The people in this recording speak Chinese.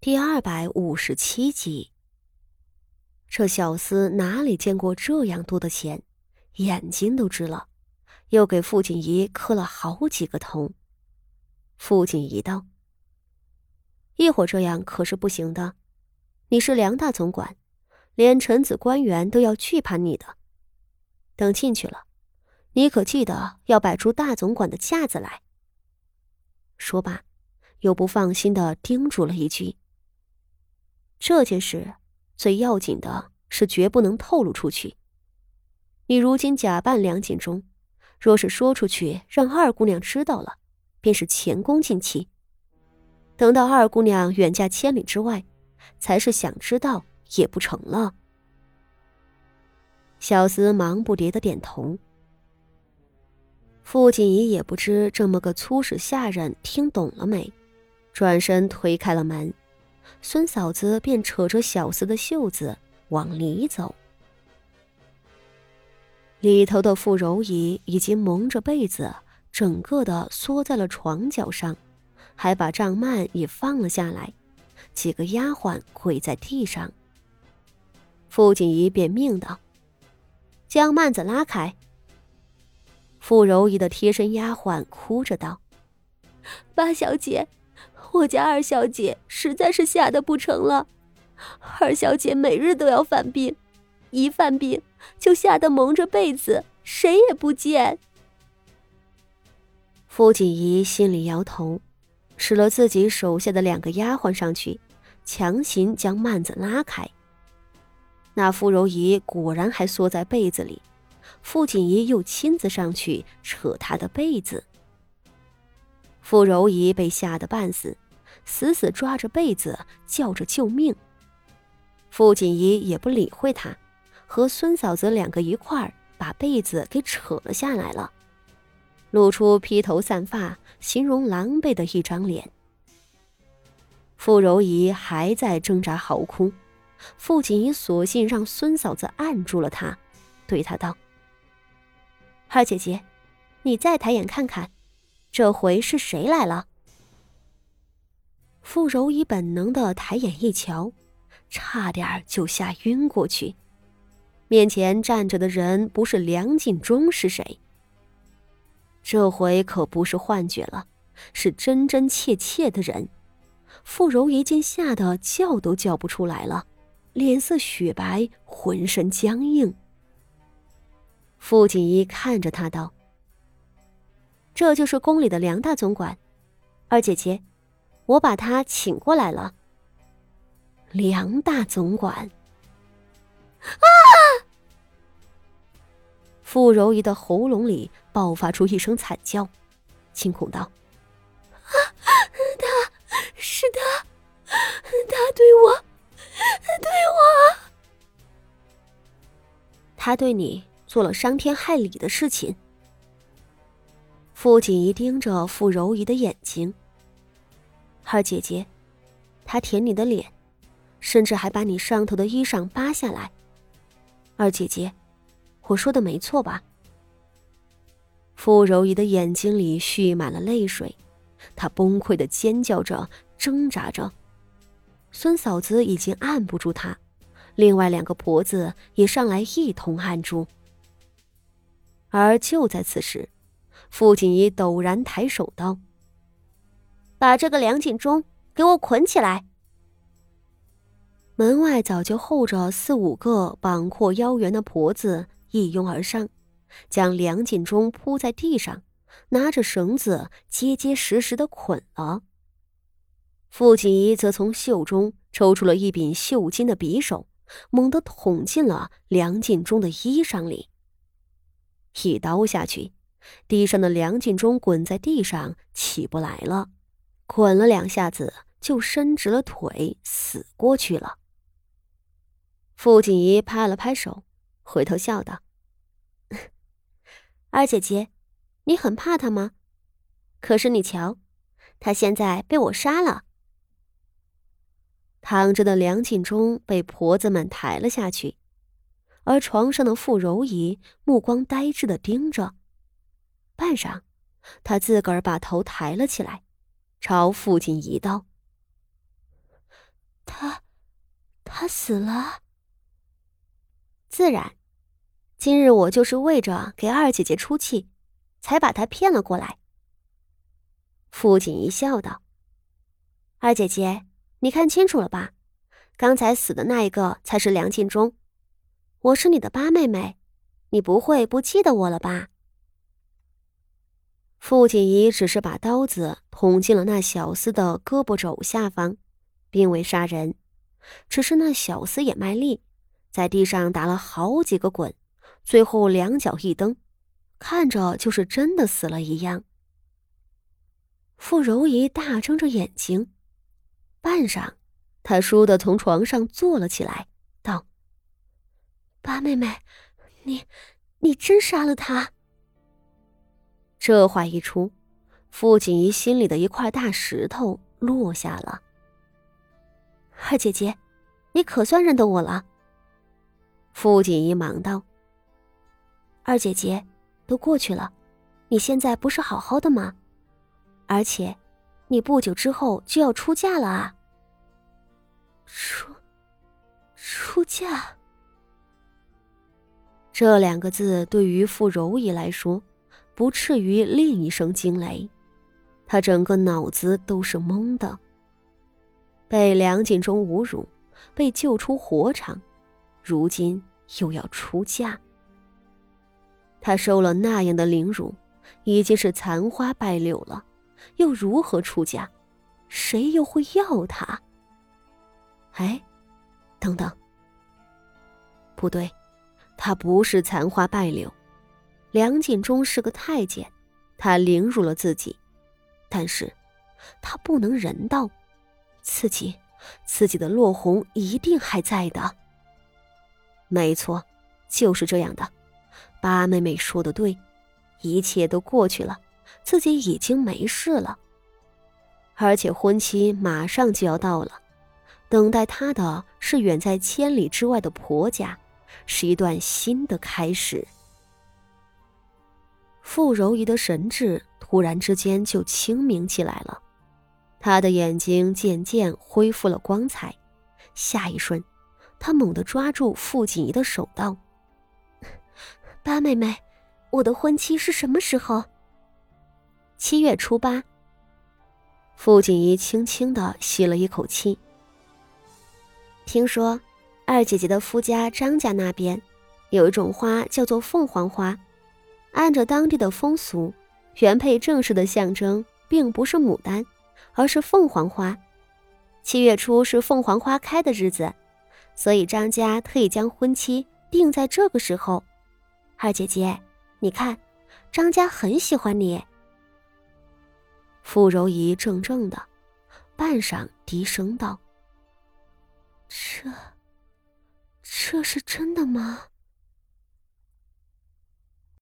第二百五十七集。这小厮哪里见过这样多的钱，眼睛都直了，又给傅锦仪磕了好几个头。傅锦仪道：“一会儿这样可是不行的，你是梁大总管，连臣子官员都要惧怕你的。等进去了，你可记得要摆出大总管的架子来。”说罢，又不放心的叮嘱了一句。这件事最要紧的是，绝不能透露出去。你如今假扮梁锦忠，若是说出去，让二姑娘知道了，便是前功尽弃。等到二姑娘远嫁千里之外，才是想知道也不成了。小厮忙不迭的点头。傅锦仪也不知这么个粗使下人听懂了没，转身推开了门。孙嫂子便扯着小厮的袖子往里走，里头的傅柔仪已经蒙着被子，整个的缩在了床角上，还把帐幔也放了下来。几个丫鬟跪在地上，傅锦仪便命道：“将幔子拉开。”傅柔仪的贴身丫鬟哭着道：“八小姐。”我家二小姐实在是吓得不成了，二小姐每日都要犯病，一犯病就吓得蒙着被子，谁也不见。傅锦仪心里摇头，使了自己手下的两个丫鬟上去，强行将幔子拉开。那傅柔仪果然还缩在被子里，傅锦仪又亲自上去扯她的被子。傅柔仪被吓得半死，死死抓着被子叫着救命。傅锦仪也不理会他，和孙嫂子两个一块儿把被子给扯了下来了，露出披头散发、形容狼狈的一张脸。傅柔仪还在挣扎嚎哭，傅锦仪索性让孙嫂子按住了她，对她道：“二姐姐，你再抬眼看看。”这回是谁来了？傅柔仪本能的抬眼一瞧，差点就吓晕过去。面前站着的人不是梁锦忠是谁？这回可不是幻觉了，是真真切切的人。傅柔仪见吓得叫都叫不出来了，脸色雪白，浑身僵硬。傅锦衣看着他道。这就是宫里的梁大总管，二姐姐，我把他请过来了。梁大总管，啊！傅柔仪的喉咙里爆发出一声惨叫，惊恐道：“啊，他是他，他对我，对我，他对你做了伤天害理的事情。”傅锦仪盯着傅柔仪的眼睛。二姐姐，他舔你的脸，甚至还把你上头的衣裳扒下来。二姐姐，我说的没错吧？傅柔仪的眼睛里蓄满了泪水，她崩溃的尖叫着，挣扎着。孙嫂子已经按不住她，另外两个婆子也上来一同按住。而就在此时。傅锦仪陡然抬手道：“把这个梁锦忠给我捆起来！”门外早就候着四五个膀阔腰圆的婆子一拥而上，将梁锦忠铺在地上，拿着绳子结结实实的捆了。傅锦仪则从袖中抽出了一柄绣金的匕首，猛地捅进了梁锦忠的衣裳里，一刀下去。地上的梁锦忠滚在地上起不来了，滚了两下子就伸直了腿死过去了。傅锦仪拍了拍手，回头笑道：“ 二姐姐，你很怕他吗？可是你瞧，他现在被我杀了。”躺着的梁锦忠被婆子们抬了下去，而床上的傅柔仪目光呆滞的盯着。半晌，他自个儿把头抬了起来，朝父亲一道：“他他死了。自然，今日我就是为着给二姐姐出气，才把她骗了过来。父亲一笑道：“二姐姐，你看清楚了吧？刚才死的那一个才是梁敬忠，我是你的八妹妹，你不会不记得我了吧？”傅锦仪只是把刀子捅进了那小厮的胳膊肘下方，并未杀人。只是那小厮也卖力，在地上打了好几个滚，最后两脚一蹬，看着就是真的死了一样。傅柔仪大睁着眼睛，半晌，她倏地从床上坐了起来，道：“八妹妹，你，你真杀了他？”这话一出，傅锦怡心里的一块大石头落下了。二姐姐，你可算认得我了。傅锦怡忙道：“二姐姐，都过去了，你现在不是好好的吗？而且，你不久之后就要出嫁了啊。”出，出嫁。这两个字对于傅柔仪来说。不至于另一声惊雷，他整个脑子都是懵的。被梁锦忠侮辱，被救出火场，如今又要出嫁。他受了那样的凌辱，已经是残花败柳了，又如何出嫁？谁又会要他？哎，等等，不对，他不是残花败柳。梁晋忠是个太监，他凌辱了自己，但是，他不能人道，自己，自己的落红一定还在的。没错，就是这样的。八妹妹说的对，一切都过去了，自己已经没事了，而且婚期马上就要到了，等待他的是远在千里之外的婆家，是一段新的开始。傅柔仪的神智突然之间就清明起来了，她的眼睛渐渐恢复了光彩。下一瞬，她猛地抓住傅锦仪的手，道：“ 八妹妹，我的婚期是什么时候？”七月初八。傅锦仪轻轻的吸了一口气。听说，二姐姐的夫家张家那边，有一种花叫做凤凰花。按照当地的风俗，原配正式的象征并不是牡丹，而是凤凰花。七月初是凤凰花开的日子，所以张家特意将婚期定在这个时候。二姐姐，你看，张家很喜欢你。傅柔仪怔怔的，半晌低声道：“这，这是真的吗？”